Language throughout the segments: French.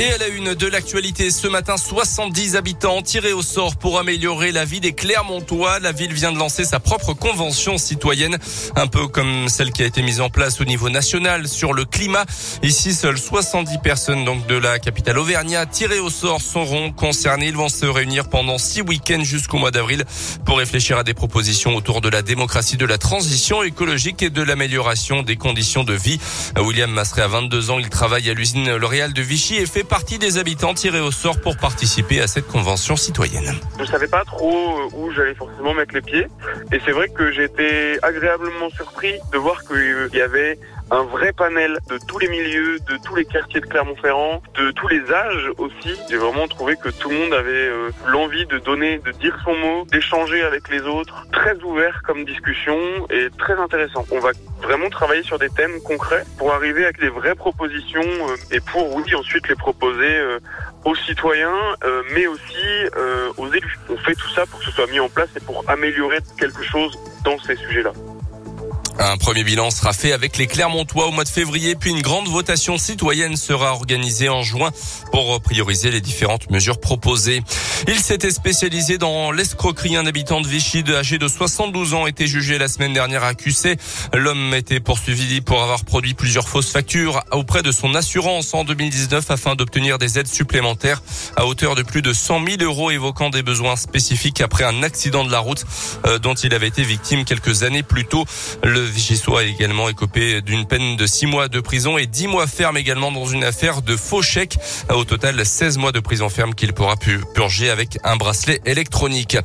Et à la une de l'actualité ce matin, 70 habitants tirés au sort pour améliorer la vie des Clermontois. La ville vient de lancer sa propre convention citoyenne, un peu comme celle qui a été mise en place au niveau national sur le climat. Ici, seules 70 personnes donc de la capitale Auvergnat tirées au sort seront concernées. Ils vont se réunir pendant six week-ends jusqu'au mois d'avril pour réfléchir à des propositions autour de la démocratie, de la transition écologique et de l'amélioration des conditions de vie. William Masseret a 22 ans. Il travaille à l'usine L'Oréal de Vichy et fait partie des habitants tirés au sort pour participer à cette convention citoyenne. Je savais pas trop où j'allais forcément mettre les pieds. Et c'est vrai que été agréablement surpris de voir qu'il y avait un vrai panel de tous les milieux, de tous les quartiers de Clermont-Ferrand, de tous les âges aussi. J'ai vraiment trouvé que tout le monde avait euh, l'envie de donner, de dire son mot, d'échanger avec les autres. Très ouvert comme discussion et très intéressant. On va vraiment travailler sur des thèmes concrets pour arriver avec des vraies propositions euh, et pour, oui, ensuite les proposer euh, aux citoyens, mais aussi aux élus. On fait tout ça pour que ce soit mis en place et pour améliorer quelque chose dans ces sujets-là. Un premier bilan sera fait avec les Clermontois au mois de février, puis une grande votation citoyenne sera organisée en juin pour prioriser les différentes mesures proposées. Il s'était spécialisé dans l'escroquerie. Un habitant de Vichy de âgé de 72 ans était jugé la semaine dernière à QC. L'homme était poursuivi pour avoir produit plusieurs fausses factures auprès de son assurance en 2019 afin d'obtenir des aides supplémentaires à hauteur de plus de 100 000 euros évoquant des besoins spécifiques après un accident de la route euh, dont il avait été victime quelques années plus tôt. Vichysois a également écopé d'une peine de 6 mois de prison et 10 mois ferme également dans une affaire de faux chèques. Au total, 16 mois de prison ferme qu'il pourra purger avec un bracelet électronique.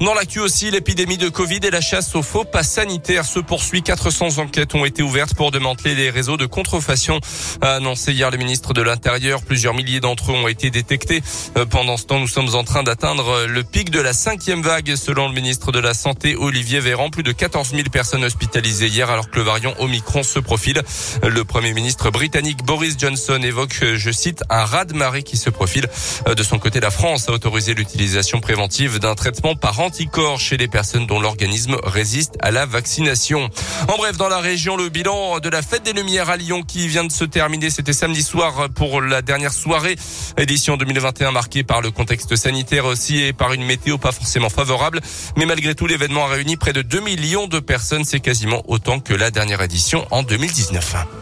Dans l'actu aussi, l'épidémie de Covid et la chasse aux faux pas sanitaires se poursuit. 400 enquêtes ont été ouvertes pour démanteler les réseaux de contrefaçon, a annoncé hier le ministre de l'Intérieur. Plusieurs milliers d'entre eux ont été détectés. Euh, pendant ce temps, nous sommes en train d'atteindre le pic de la cinquième vague, selon le ministre de la Santé, Olivier Véran. Plus de 14 000 personnes hospitalisées hier alors que le variant Omicron se profile. Le premier ministre britannique Boris Johnson évoque, je cite, un raz-de-marée qui se profile. De son côté, la France a autorisé l'utilisation préventive d'un traitement par anticorps chez les personnes dont l'organisme résiste à la vaccination. En bref, dans la région, le bilan de la fête des Lumières à Lyon qui vient de se terminer, c'était samedi soir pour la dernière soirée, édition 2021 marquée par le contexte sanitaire aussi et par une météo pas forcément favorable. Mais malgré tout, l'événement a réuni près de 2 millions de personnes. C'est quasiment autant que la dernière édition en 2019.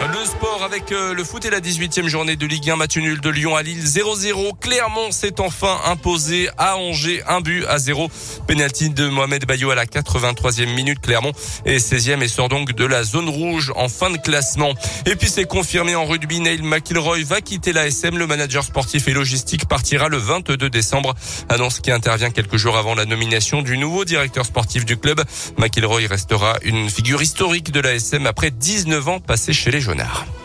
Le sport avec euh, le foot et la 18e journée de Ligue 1 match nul de Lyon à Lille 0-0. Clermont s'est enfin imposé à Angers un but à 0. Penalty de Mohamed Bayo à la 83e minute. Clermont est 16e et sort donc de la zone rouge en fin de classement. Et puis c'est confirmé en rugby, Neil McIlroy va quitter la SM. Le manager sportif et logistique partira le 22 décembre. Annonce qui intervient quelques jours avant la nomination du nouveau directeur sportif du club. McIlroy restera une figure historique de la SM après 19 ans passés chez les Jaunards.